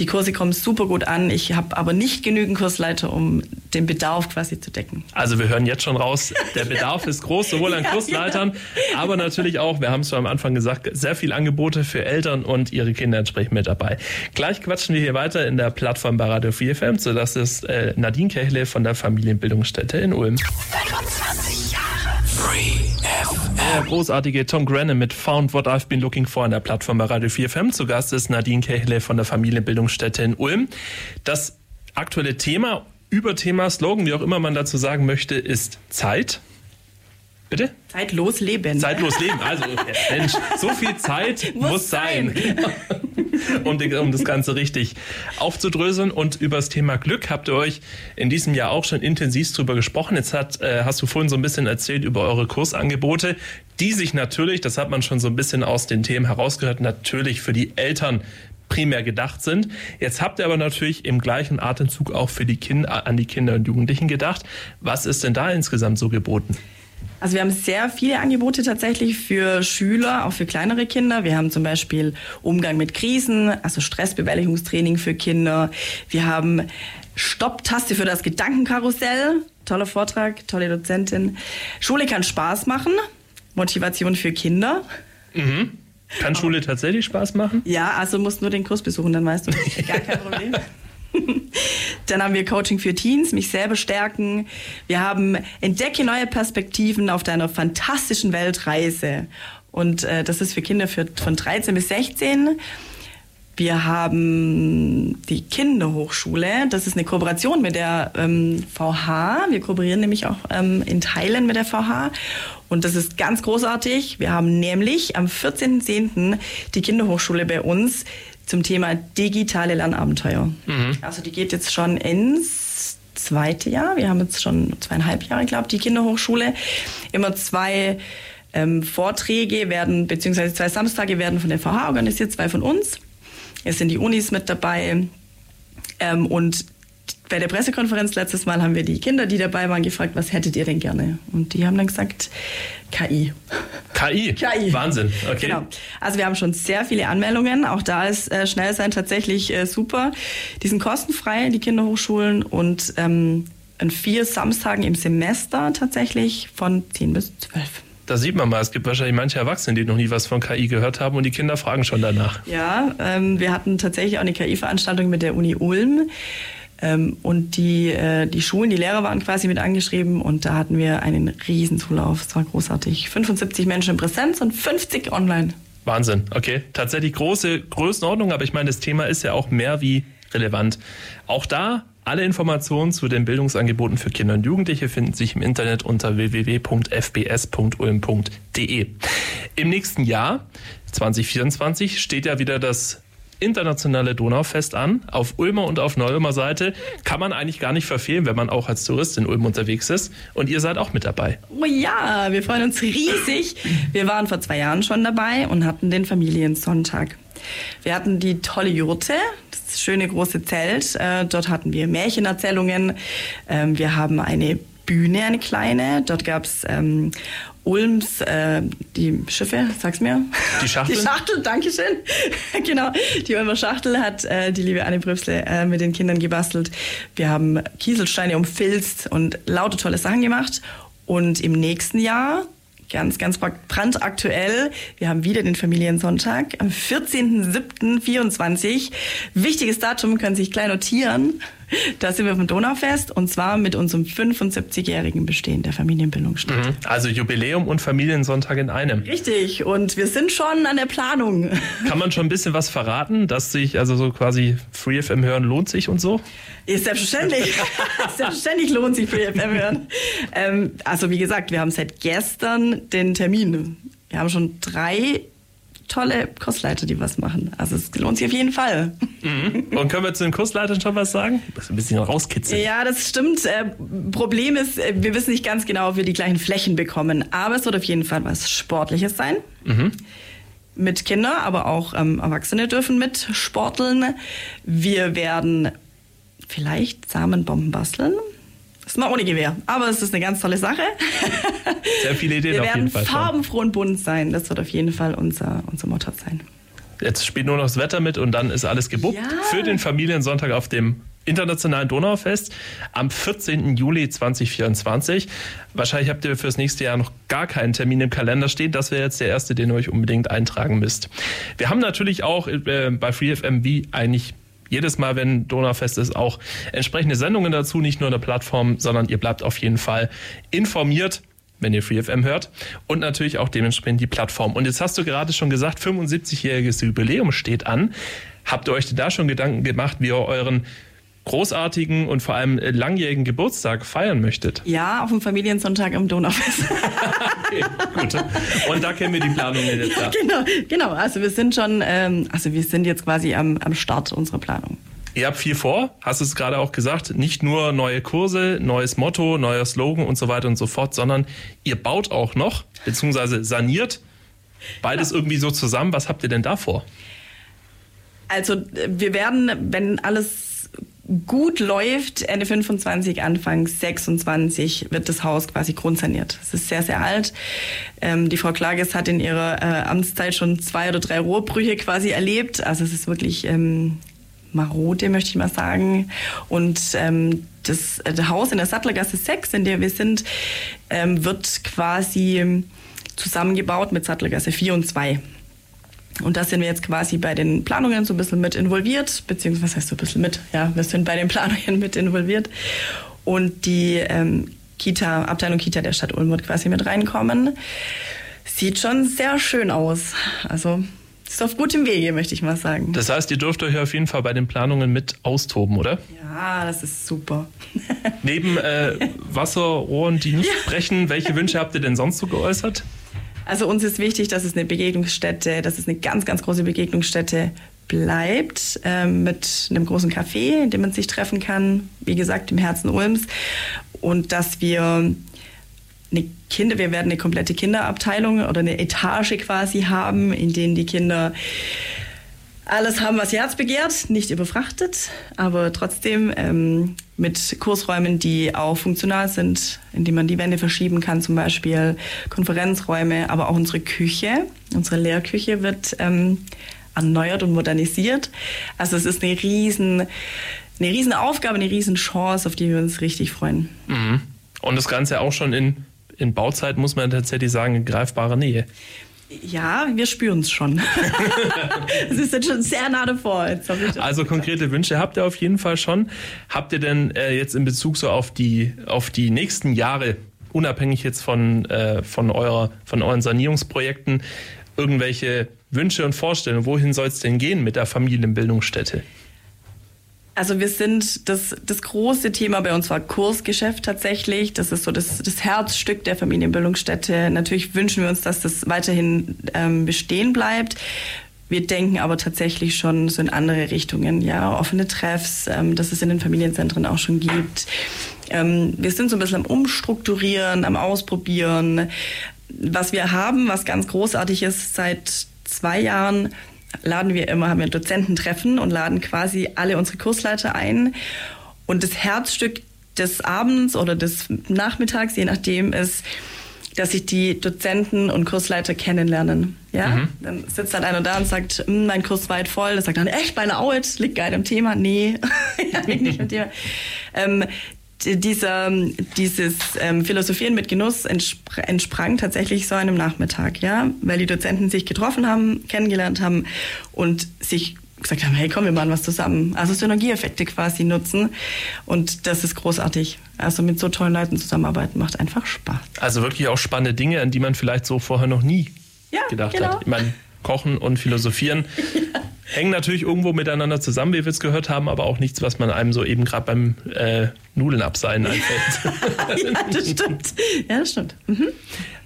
Die Kurse kommen super gut an. Ich habe aber nicht genügend Kursleiter, um den Bedarf quasi zu decken. Also wir hören jetzt schon raus, der Bedarf ist groß, sowohl an *laughs* ja, Kursleitern, ja. aber natürlich auch, wir haben es schon am Anfang gesagt, sehr viele Angebote für Eltern und ihre Kinder entsprechend mit dabei. Gleich quatschen wir hier weiter in der Plattform bei Radio 4 FM, so das ist äh, Nadine Kechle von der Familienbildungsstätte in Ulm. 25 Jahre Free. Der großartige Tom Grennan mit Found What I've Been Looking For in der Plattform bei Radio 4 FM. Zu Gast ist Nadine Kechle von der Familienbildungsstätte in Ulm. Das aktuelle Thema, Überthema, Slogan, wie auch immer man dazu sagen möchte, ist Zeit. Bitte? Zeitlos leben. Zeitlos leben. *laughs* Also, Mensch, so viel Zeit muss, muss sein. sein. *laughs* um, um, das Ganze richtig aufzudröseln. Und über das Thema Glück habt ihr euch in diesem Jahr auch schon intensiv drüber gesprochen. Jetzt hat, äh, hast du vorhin so ein bisschen erzählt über eure Kursangebote, die sich natürlich, das hat man schon so ein bisschen aus den Themen herausgehört, natürlich für die Eltern primär gedacht sind. Jetzt habt ihr aber natürlich im gleichen Atemzug auch für die Kinder, an die Kinder und Jugendlichen gedacht. Was ist denn da insgesamt so geboten? Also wir haben sehr viele Angebote tatsächlich für Schüler, auch für kleinere Kinder. Wir haben zum Beispiel Umgang mit Krisen, also Stressbewältigungstraining für Kinder. Wir haben Stopptaste für das Gedankenkarussell. Toller Vortrag, tolle Dozentin. Schule kann Spaß machen. Motivation für Kinder. Mhm. Kann Schule tatsächlich Spaß machen? Ja, also musst nur den Kurs besuchen, dann weißt du. *laughs* Gar kein Problem. Dann haben wir Coaching für Teens, mich selber stärken. Wir haben Entdecke neue Perspektiven auf deiner fantastischen Weltreise. Und äh, das ist für Kinder für, von 13 bis 16. Wir haben die Kinderhochschule. Das ist eine Kooperation mit der ähm, VH. Wir kooperieren nämlich auch ähm, in Teilen mit der VH. Und das ist ganz großartig. Wir haben nämlich am 14.10. die Kinderhochschule bei uns zum Thema digitale Lernabenteuer. Mhm. Also die geht jetzt schon ins zweite Jahr. Wir haben jetzt schon zweieinhalb Jahre, glaube ich, die Kinderhochschule. Immer zwei ähm, Vorträge werden, beziehungsweise zwei Samstage werden von der VH organisiert, zwei von uns. Es sind die Unis mit dabei. Ähm, und bei der Pressekonferenz letztes Mal haben wir die Kinder, die dabei waren, gefragt, was hättet ihr denn gerne? Und die haben dann gesagt, KI. KI? *laughs* KI. Wahnsinn, okay. Genau. Also wir haben schon sehr viele Anmeldungen. Auch da ist äh, Schnellsein tatsächlich äh, super. Die sind kostenfrei, die Kinderhochschulen und ähm, an vier Samstagen im Semester tatsächlich von 10 bis 12 da sieht man mal, es gibt wahrscheinlich manche Erwachsene, die noch nie was von KI gehört haben und die Kinder fragen schon danach. Ja, ähm, wir hatten tatsächlich auch eine KI-Veranstaltung mit der Uni Ulm. Ähm, und die, äh, die Schulen, die Lehrer waren quasi mit angeschrieben und da hatten wir einen riesen Zulauf. Es war großartig. 75 Menschen in Präsenz und 50 online. Wahnsinn, okay. Tatsächlich große Größenordnung, aber ich meine, das Thema ist ja auch mehr wie relevant. Auch da alle Informationen zu den Bildungsangeboten für Kinder und Jugendliche finden sich im Internet unter www.fbs.ulm.de. Im nächsten Jahr, 2024, steht ja wieder das internationale Donaufest an, auf Ulmer und auf Neu-Ulmer Seite. Kann man eigentlich gar nicht verfehlen, wenn man auch als Tourist in Ulm unterwegs ist. Und ihr seid auch mit dabei. Oh ja, wir freuen uns riesig. Wir waren vor zwei Jahren schon dabei und hatten den Familiensonntag. Wir hatten die tolle Jurte, das schöne große Zelt. Äh, dort hatten wir Märchenerzählungen. Ähm, wir haben eine Bühne, eine kleine. Dort gab es ähm, Ulms, äh, die Schiffe, sag's mir. Die Schachtel? Die Schachtel, Dankeschön. *laughs* genau, die Ulmer Schachtel hat äh, die liebe Anne Brübsle äh, mit den Kindern gebastelt. Wir haben Kieselsteine umfilzt und lauter tolle Sachen gemacht. Und im nächsten Jahr, ganz, ganz brandaktuell. Wir haben wieder den Familiensonntag am 14.07.24. Wichtiges Datum, können Sie sich klein notieren. Da sind wir vom Donaufest und zwar mit unserem 75-jährigen Bestehen der Familienbildungsstätte. Mhm. Also Jubiläum und Familiensonntag in einem. Richtig und wir sind schon an der Planung. *laughs* Kann man schon ein bisschen was verraten, dass sich also so quasi Free FM hören lohnt sich und so? Ist selbstverständlich. *laughs* *laughs* selbstverständlich lohnt sich Free FM hören. Ähm, also wie gesagt, wir haben seit gestern den Termin. Wir haben schon drei tolle Kursleiter, die was machen. Also es lohnt sich auf jeden Fall. Mhm. Und können wir zu den Kursleitern schon was sagen? Das ein bisschen rauskitzeln. Ja, das stimmt. Äh, Problem ist, äh, wir wissen nicht ganz genau, ob wir die gleichen Flächen bekommen. Aber es wird auf jeden Fall was Sportliches sein. Mhm. Mit Kindern, aber auch ähm, Erwachsene dürfen mit sporteln. Wir werden vielleicht Samenbomben basteln. Das ist mal ohne Gewehr, aber es ist eine ganz tolle Sache. *laughs* Sehr viele Ideen Wir auf jeden Fall. Wir werden farbenfroh und bunt sein. Das wird auf jeden Fall unser, unser Motto sein. Jetzt spielt nur noch das Wetter mit und dann ist alles gebucht ja. für den Familiensonntag auf dem Internationalen Donaufest am 14. Juli 2024. Wahrscheinlich habt ihr fürs nächste Jahr noch gar keinen Termin im Kalender stehen. Das wäre jetzt der erste, den ihr euch unbedingt eintragen müsst. Wir haben natürlich auch äh, bei FreeFM wie eigentlich jedes Mal, wenn Donaufest ist, auch entsprechende Sendungen dazu, nicht nur eine Plattform, sondern ihr bleibt auf jeden Fall informiert wenn ihr FreeFM hört und natürlich auch dementsprechend die Plattform. Und jetzt hast du gerade schon gesagt, 75-jähriges Jubiläum steht an. Habt ihr euch da schon Gedanken gemacht, wie ihr euren großartigen und vor allem langjährigen Geburtstag feiern möchtet? Ja, auf dem Familiensonntag im Donaufest. *laughs* okay, gut. Und da kennen wir die Planung jetzt. Ja, genau, genau. Also wir sind schon, ähm, also wir sind jetzt quasi am, am Start unserer Planung. Ihr habt viel vor, hast es gerade auch gesagt, nicht nur neue Kurse, neues Motto, neuer Slogan und so weiter und so fort, sondern ihr baut auch noch, beziehungsweise saniert beides ja. irgendwie so zusammen. Was habt ihr denn da vor? Also wir werden, wenn alles gut läuft, Ende 25, Anfang 26 wird das Haus quasi grundsaniert. Es ist sehr, sehr alt. Ähm, die Frau Klages hat in ihrer äh, Amtszeit schon zwei oder drei Rohrbrüche quasi erlebt. Also es ist wirklich ähm, marode, möchte ich mal sagen. Und ähm, das, äh, das Haus in der Sattlergasse 6, in der wir sind, ähm, wird quasi zusammengebaut mit Sattlergasse 4 und 2. Und da sind wir jetzt quasi bei den Planungen so ein bisschen mit involviert, beziehungsweise was heißt so ein bisschen mit? Ja, wir sind bei den *laughs* Planungen mit involviert. Und die ähm, Kita, Abteilung Kita der Stadt Ulm wird quasi mit reinkommen. Sieht schon sehr schön aus. Also ist auf gutem Wege, möchte ich mal sagen. Das heißt, ihr dürft euch auf jeden Fall bei den Planungen mit austoben, oder? Ja, das ist super. Neben äh, *laughs* Wasserrohren, die nicht ja. brechen, welche Wünsche habt ihr denn sonst so geäußert? Also uns ist wichtig, dass es eine Begegnungsstätte, dass es eine ganz, ganz große Begegnungsstätte bleibt ähm, mit einem großen Café, in dem man sich treffen kann, wie gesagt, im Herzen Ulms. Und dass wir eine Kinder, wir werden eine komplette Kinderabteilung oder eine Etage quasi haben, in denen die Kinder alles haben, was ihr Herz begehrt, nicht überfrachtet, aber trotzdem ähm, mit Kursräumen, die auch funktional sind, indem man die Wände verschieben kann, zum Beispiel Konferenzräume, aber auch unsere Küche, unsere Lehrküche wird ähm, erneuert und modernisiert. Also es ist eine riesen, eine riesen Aufgabe, eine riesen Chance, auf die wir uns richtig freuen. Mhm. Und das Ganze auch schon in, in Bauzeit, muss man tatsächlich sagen, in greifbarer Nähe. Ja, wir spüren es schon. *laughs* Es ist jetzt schon sehr nah davor. also konkrete Wünsche habt ihr auf jeden Fall schon. Habt ihr denn äh, jetzt in Bezug so auf die, auf die nächsten Jahre, unabhängig jetzt von, äh, von, eurer, von euren Sanierungsprojekten, irgendwelche Wünsche und Vorstellungen? Wohin soll es denn gehen mit der Familienbildungsstätte? Also wir sind, das, das große Thema bei uns war Kursgeschäft tatsächlich. Das ist so das, das Herzstück der Familienbildungsstätte. Natürlich wünschen wir uns, dass das weiterhin ähm, bestehen bleibt. Wir denken aber tatsächlich schon so in andere Richtungen, ja, offene Treffs, ähm, dass es in den Familienzentren auch schon gibt. Ähm, wir sind so ein bisschen am Umstrukturieren, am Ausprobieren. Was wir haben, was ganz großartig ist, seit zwei Jahren laden wir immer, haben wir ein Dozententreffen und laden quasi alle unsere Kursleiter ein. Und das Herzstück des Abends oder des Nachmittags, je nachdem, ist, dass sich die Dozenten und Kursleiter kennenlernen. Ja, mhm. dann sitzt dann einer da und sagt, hm, mein Kurs weit voll. Das sagt dann, echt, bei einer Out, liegt geil im Thema. *laughs* Nee, liegt nicht im Thema. Ähm, dieser, dieses ähm, Philosophieren mit Genuss entspr entsprang tatsächlich so einem Nachmittag, ja, weil die Dozenten sich getroffen haben, kennengelernt haben und sich gesagt haben, hey, komm, wir machen was zusammen. Also Synergieeffekte quasi nutzen. Und das ist großartig. Also mit so tollen Leuten zusammenarbeiten macht einfach Spaß. Also wirklich auch spannende Dinge, an die man vielleicht so vorher noch nie ja, gedacht genau. hat. Ich meine, Kochen und Philosophieren ja. *laughs* hängen natürlich irgendwo miteinander zusammen, wie wir es gehört haben, aber auch nichts, was man einem so eben gerade beim äh, Nudeln abseilen einfällt. *laughs* ja, das stimmt. Ja, das stimmt. Mhm.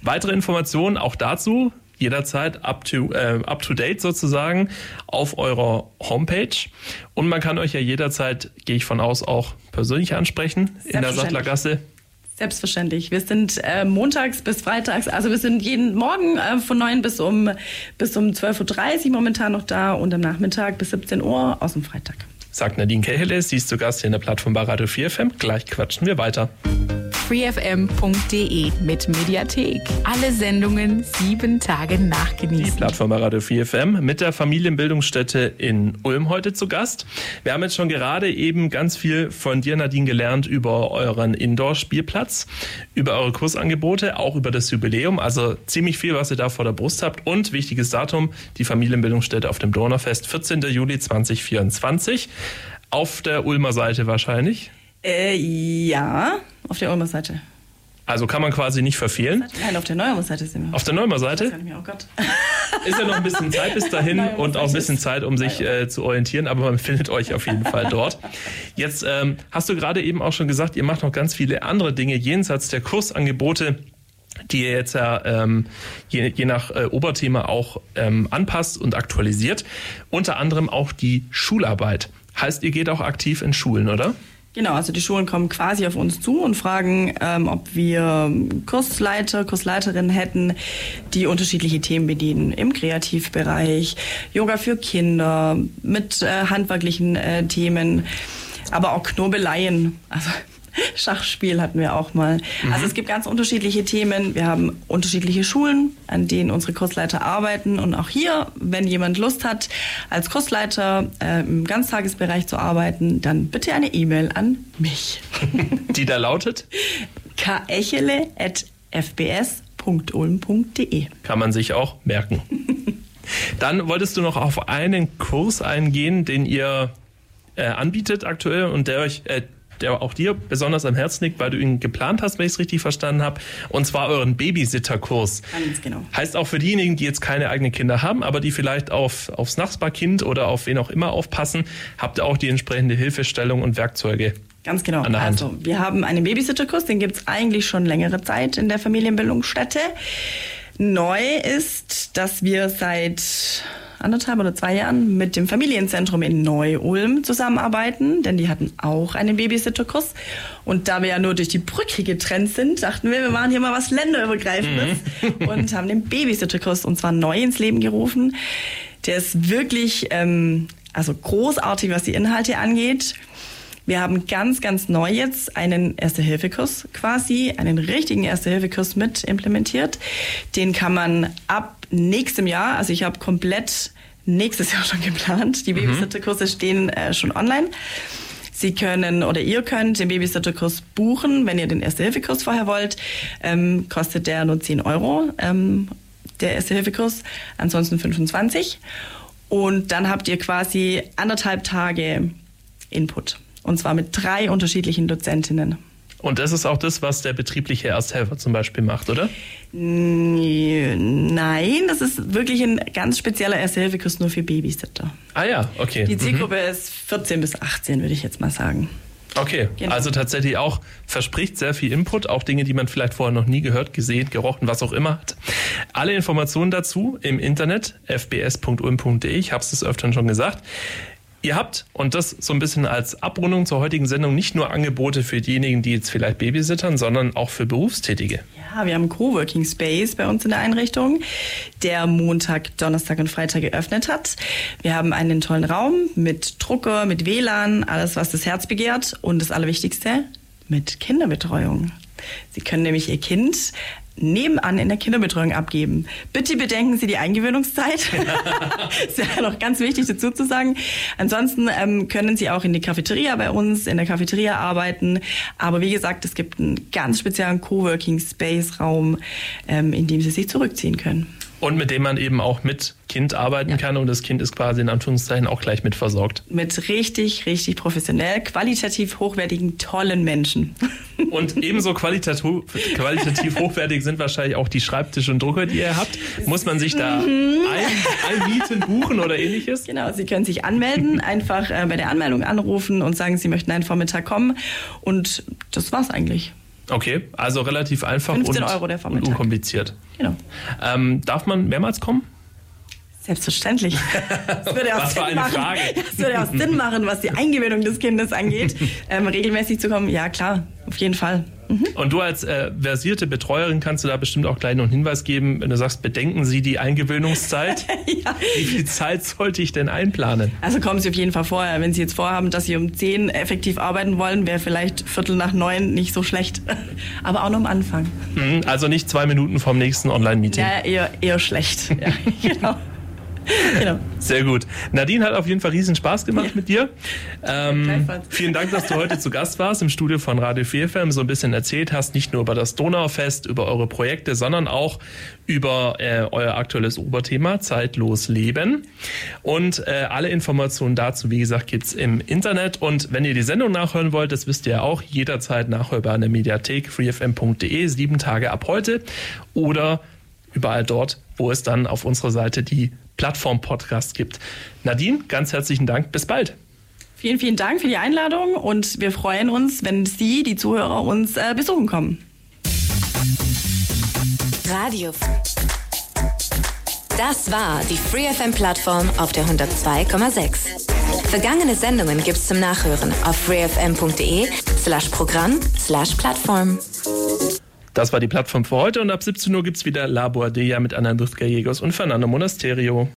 Weitere Informationen auch dazu jederzeit up to, äh, up to date sozusagen auf eurer Homepage. Und man kann euch ja jederzeit, gehe ich von aus, auch persönlich ansprechen in der Sattlergasse. Selbstverständlich. Wir sind äh, montags bis freitags, also wir sind jeden Morgen äh, von 9 bis um, bis um 12.30 Uhr momentan noch da und am Nachmittag bis 17 Uhr aus dem Freitag. Sagt Nadine Kehele, sie ist zu Gast hier in der Plattform bei Radio 4FM. Gleich quatschen wir weiter freefm.de mit Mediathek. Alle Sendungen sieben Tage nachgenießen. Die Plattform Radio 4FM mit der Familienbildungsstätte in Ulm heute zu Gast. Wir haben jetzt schon gerade eben ganz viel von dir, Nadine, gelernt über euren Indoor-Spielplatz, über eure Kursangebote, auch über das Jubiläum. Also ziemlich viel, was ihr da vor der Brust habt. Und wichtiges Datum, die Familienbildungsstätte auf dem Donaufest, 14. Juli 2024. Auf der Ulmer Seite wahrscheinlich. Äh, ja, auf der Ulmer Seite. Also kann man quasi nicht verfehlen. Nein, auf der Neumer Seite sind wir. Auf der Neumer Seite? Oh Gott. *laughs* Ist ja noch ein bisschen Zeit bis dahin und auch ein bisschen Zeit, um sich äh, zu orientieren, aber man findet euch auf jeden Fall dort. Jetzt ähm, hast du gerade eben auch schon gesagt, ihr macht noch ganz viele andere Dinge jenseits der Kursangebote die ihr jetzt ja ähm, je, je nach äh, Oberthema auch ähm, anpasst und aktualisiert. Unter anderem auch die Schularbeit. Heißt, ihr geht auch aktiv in Schulen, oder? Genau, also die Schulen kommen quasi auf uns zu und fragen, ähm, ob wir Kursleiter, Kursleiterinnen hätten, die unterschiedliche Themen bedienen im Kreativbereich, Yoga für Kinder, mit äh, handwerklichen äh, Themen, aber auch Knobeleien. Also *laughs* Schachspiel hatten wir auch mal. Mhm. Also es gibt ganz unterschiedliche Themen. Wir haben unterschiedliche Schulen, an denen unsere Kursleiter arbeiten. Und auch hier, wenn jemand Lust hat, als Kursleiter äh, im Ganztagesbereich zu arbeiten, dann bitte eine E-Mail an mich. *laughs* Die da lautet? kechele.fbs.ulm.de. Kann man sich auch merken. *laughs* Dann wolltest du noch auf einen Kurs eingehen, den ihr äh, anbietet aktuell und der euch, äh, der auch dir besonders am Herzen liegt, weil du ihn geplant hast, wenn ich es richtig verstanden habe. Und zwar euren Babysitter-Kurs. Ganz genau. Heißt auch für diejenigen, die jetzt keine eigenen Kinder haben, aber die vielleicht auf, aufs Nachbarkind oder auf wen auch immer aufpassen, habt ihr auch die entsprechende Hilfestellung und Werkzeuge. Ganz genau. Also, wir haben einen Babysitter-Kurs, den gibt es eigentlich schon längere Zeit in der Familienbildungsstätte. Neu ist, dass wir seit anderthalb oder zwei Jahren mit dem Familienzentrum in Neu-Ulm zusammenarbeiten, denn die hatten auch einen Babysitterkurs. Und da wir ja nur durch die Brücke getrennt sind, dachten wir, wir machen hier mal was länderübergreifendes mhm. und haben den Babysitterkurs und zwar neu ins Leben gerufen. Der ist wirklich ähm, also großartig, was die Inhalte angeht. Wir haben ganz, ganz neu jetzt einen Erste-Hilfe-Kurs quasi, einen richtigen Erste-Hilfe-Kurs mit implementiert. Den kann man ab nächstem Jahr, also ich habe komplett nächstes Jahr schon geplant. Die mhm. Babysitter-Kurse stehen äh, schon online. Sie können oder ihr könnt den Babysitter-Kurs buchen, wenn ihr den Erste-Hilfe-Kurs vorher wollt. Ähm, kostet der nur 10 Euro, ähm, der Erste-Hilfe-Kurs, ansonsten 25. Und dann habt ihr quasi anderthalb Tage Input. Und zwar mit drei unterschiedlichen Dozentinnen. Und das ist auch das, was der betriebliche Ersthelfer zum Beispiel macht, oder? Nein, das ist wirklich ein ganz spezieller Ersthilfekurs nur für Babysitter. Ah ja, okay. Die Zielgruppe mhm. ist 14 bis 18, würde ich jetzt mal sagen. Okay, genau. also tatsächlich auch verspricht sehr viel Input, auch Dinge, die man vielleicht vorher noch nie gehört, gesehen, gerochen, was auch immer hat. Alle Informationen dazu im Internet fbs.ulm.de, ich habe es des Öfteren schon gesagt. Ihr habt, und das so ein bisschen als Abrundung zur heutigen Sendung, nicht nur Angebote für diejenigen, die jetzt vielleicht babysittern, sondern auch für Berufstätige. Ja, wir haben Coworking Space bei uns in der Einrichtung, der Montag, Donnerstag und Freitag geöffnet hat. Wir haben einen tollen Raum mit Drucker, mit WLAN, alles, was das Herz begehrt und das Allerwichtigste, mit Kinderbetreuung. Sie können nämlich Ihr Kind nebenan in der Kinderbetreuung abgeben. Bitte bedenken Sie die Eingewöhnungszeit. *laughs* ist ja noch ganz wichtig dazu zu sagen. Ansonsten ähm, können Sie auch in die Cafeteria bei uns, in der Cafeteria arbeiten. Aber wie gesagt, es gibt einen ganz speziellen Coworking Space Raum, ähm, in dem Sie sich zurückziehen können. Und mit dem man eben auch mit Kind arbeiten ja. kann und das Kind ist quasi in Anführungszeichen auch gleich mit versorgt. Mit richtig, richtig professionell, qualitativ hochwertigen, tollen Menschen. *laughs* Und ebenso qualitativ, qualitativ hochwertig sind wahrscheinlich auch die Schreibtische und Drucker, die ihr habt. Muss man sich da mhm. ein, einmieten, buchen oder ähnliches? Genau, Sie können sich anmelden, einfach äh, bei der Anmeldung anrufen und sagen, Sie möchten einen Vormittag kommen. Und das war's eigentlich. Okay, also relativ einfach und, und, unkompliziert. Genau. Ähm, darf man mehrmals kommen? Selbstverständlich. *laughs* Das würde auch, Sinn machen. Das *laughs* würde auch Sinn machen, was die Eingewöhnung des Kindes angeht. *laughs* Ähm, regelmäßig zu kommen, ja klar, auf jeden Fall. Mhm. Und du als äh, versierte Betreuerin kannst du da bestimmt auch gleich noch einen Hinweis geben, wenn du sagst, bedenken Sie die Eingewöhnungszeit. *laughs* ja. Wie viel Zeit sollte ich denn einplanen? Also kommen Sie auf jeden Fall vorher. Wenn Sie jetzt vorhaben, dass Sie um zehn effektiv arbeiten wollen, wäre vielleicht Viertel nach neun nicht so schlecht. *laughs* Aber auch noch am Anfang. Mhm, also nicht zwei Minuten vom nächsten Online-Meeting. Ja, eher, eher schlecht. ja, *laughs* genau. Genau. Sehr gut. Nadine hat auf jeden Fall riesen Spaß gemacht ja. mit dir. Ähm, vielen Dank, dass du heute zu Gast warst im Studio von Radio 4 FM, so ein bisschen erzählt hast, nicht nur über das Donaufest, über eure Projekte, sondern auch über äh, euer aktuelles Oberthema Zeitlos Leben. Und äh, alle Informationen dazu, wie gesagt, gibt's im Internet. Und wenn ihr die Sendung nachhören wollt, das wisst ihr auch, jederzeit nachhörbar in der Mediathek freefm.de, sieben Tage ab heute oder überall dort, wo es dann auf unserer Seite die Plattform-Podcast gibt. Nadine, ganz herzlichen Dank. Bis bald. Vielen, vielen Dank für die Einladung und wir freuen uns, wenn Sie, die Zuhörer, uns äh, besuchen kommen. Radio. Das war die FreeFM-Plattform auf der 102,6. Vergangene Sendungen gibt's zum Nachhören auf freefm.de slash Programm slash Plattform. Das war die Plattform für heute und ab 17 Uhr gibt es wieder La Boadilla mit Anna Gallegos und Fernando Monasterio.